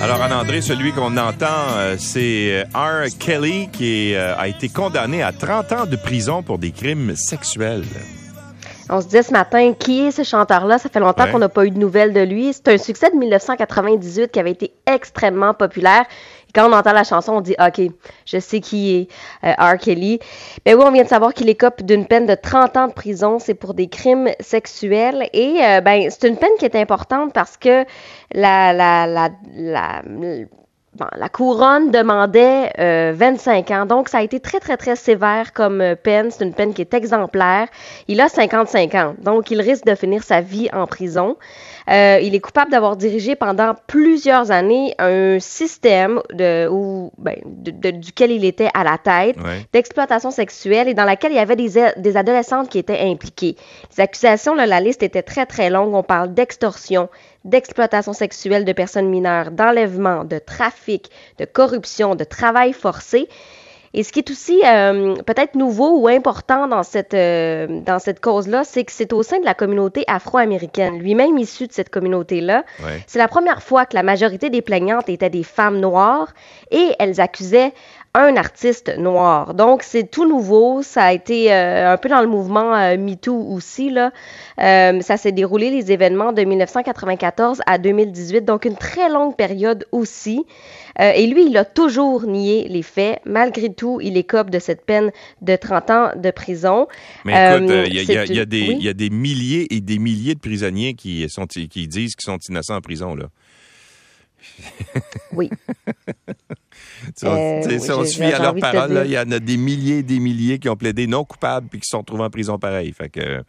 Alors, Anne-André, celui qu'on entend, euh, c'est euh, R. Kelly qui euh, a été condamné à 30 ans de prison pour des crimes sexuels. On se disait ce matin, qui est ce chanteur-là? Ça fait longtemps Ouais. qu'on n'a pas eu de nouvelles de lui. C'est un succès de 1998 qui avait été extrêmement populaire. Et quand on entend la chanson, on dit, OK, je sais qui est euh, R. Kelly. Ben oui, on vient de savoir qu'il écope d'une peine de 30 ans de prison. C'est pour des crimes sexuels. Et euh, ben, c'est une peine qui est importante parce que la, la, la, la, Bon, la couronne demandait euh, 25 ans, donc ça a été très, très, très sévère comme euh, peine. C'est une peine qui est exemplaire. Il a 55 ans, donc il risque de finir sa vie en prison. Euh, il est coupable d'avoir dirigé pendant plusieurs années un système de, où, ben, de- de- duquel il était à la tête Ouais. d'exploitation sexuelle et dans laquelle il y avait des, des adolescentes qui étaient impliquées. Les accusations, là, la liste était très, très longue. On parle d'extorsion, d'exploitation sexuelle de personnes mineures, d'enlèvement, de trafic, de corruption, de travail forcé. Et ce qui est aussi euh, peut-être nouveau ou important dans cette, euh, dans cette cause-là, c'est que c'est au sein de la communauté afro-américaine, lui-même issu de cette communauté-là. Ouais. C'est la première fois que la majorité des plaignantes étaient des femmes noires et elles accusaient un artiste noir. Donc, c'est tout nouveau. Ça a été euh, un peu dans le mouvement euh, MeToo aussi. Là. Euh, ça s'est déroulé, les événements de 1994 à 2018, donc une très longue période aussi. Et lui, il a toujours nié les faits. Malgré tout, il écope de cette peine de 30 ans de prison. Mais écoute, il y, y a- y des- oui? il y a des milliers et des milliers de prisonniers qui, sont, qui disent qu'ils sont innocents en prison. Là. Oui. Tu vois, Euh, oui, si on j'ai- se fie j'ai à leur envie de te parole, là, il y en a des milliers et des milliers qui ont plaidé non coupables puis qui se sont retrouvés en prison pareil. Fait que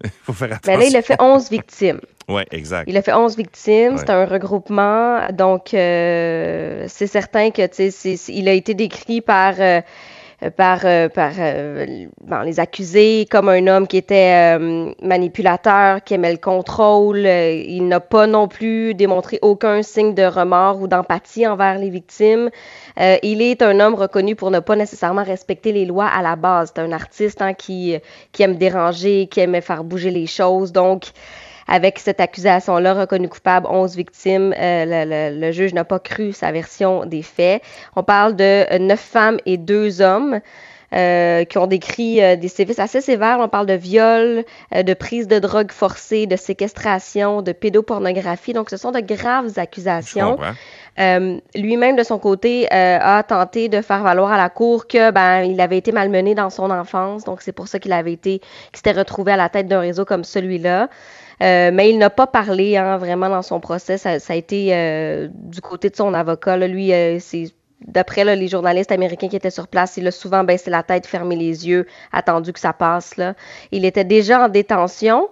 faut faire attention. Ben là, il a fait 11 victimes. Ouais, exact. Il a fait 11 victimes, Ouais. c'est un regroupement, donc euh, c'est certain que il a été décrit par euh, par euh, par euh, les accusés comme un homme qui était euh, manipulateur, qui aimait le contrôle. Euh, il n'a pas non plus démontré aucun signe de remords ou d'empathie envers les victimes. Euh, il est un homme reconnu pour ne pas nécessairement respecter les lois à la base. C'est un artiste hein, qui qui aime déranger, qui aime faire bouger les choses, donc avec cette accusation-là, reconnu coupable, 11 victimes, euh, le, le- le juge n'a pas cru sa version des faits. On parle de euh, neuf femmes et deux hommes. euh, qui ont décrit euh, des sévices assez sévères. On parle de viol, euh, de prise de drogue forcée, de séquestration, de pédopornographie. Donc, ce sont de graves accusations. Euh, Lui-même, de son côté, euh, a tenté de faire valoir à la cour que ben il avait été malmené dans son enfance, donc c'est pour ça qu'il avait été, qu'il s'était retrouvé à la tête d'un réseau comme celui-là. Euh, mais il n'a pas parlé hein, vraiment dans son procès. Ça, ça a été euh, du côté de son avocat. Là, lui, euh, c'est d'après les journalistes américains qui étaient sur place, il a souvent baissé la tête, fermé les yeux, attendu que ça passe. Là. Il était déjà en détention.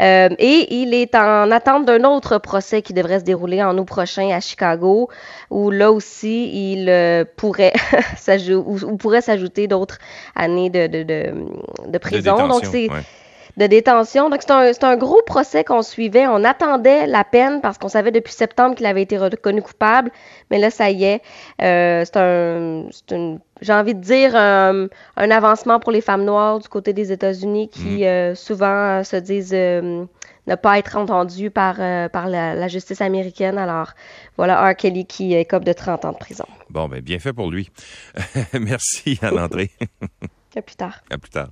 Euh, et il est en attente d'un autre procès qui devrait se dérouler en août prochain à Chicago, où là aussi il euh, pourrait ou, ou pourrait s'ajouter d'autres années de, de, de, de prison. Donc c'est ouais. De détention. Donc, c'est un, gros procès qu'on suivait. On attendait la peine parce qu'on savait depuis septembre qu'il avait été reconnu coupable. Mais là, ça y est. Euh, c'est un, une, j'ai envie de dire, un, un avancement pour les femmes noires du côté des États-Unis qui euh, souvent euh, se disent euh, ne pas être entendues par, euh, par la, la justice américaine. Alors, voilà R. Kelly qui écope de 30 ans de prison. Bon, ben bien fait pour lui. Merci, Anne-André. À plus tard. à plus tard.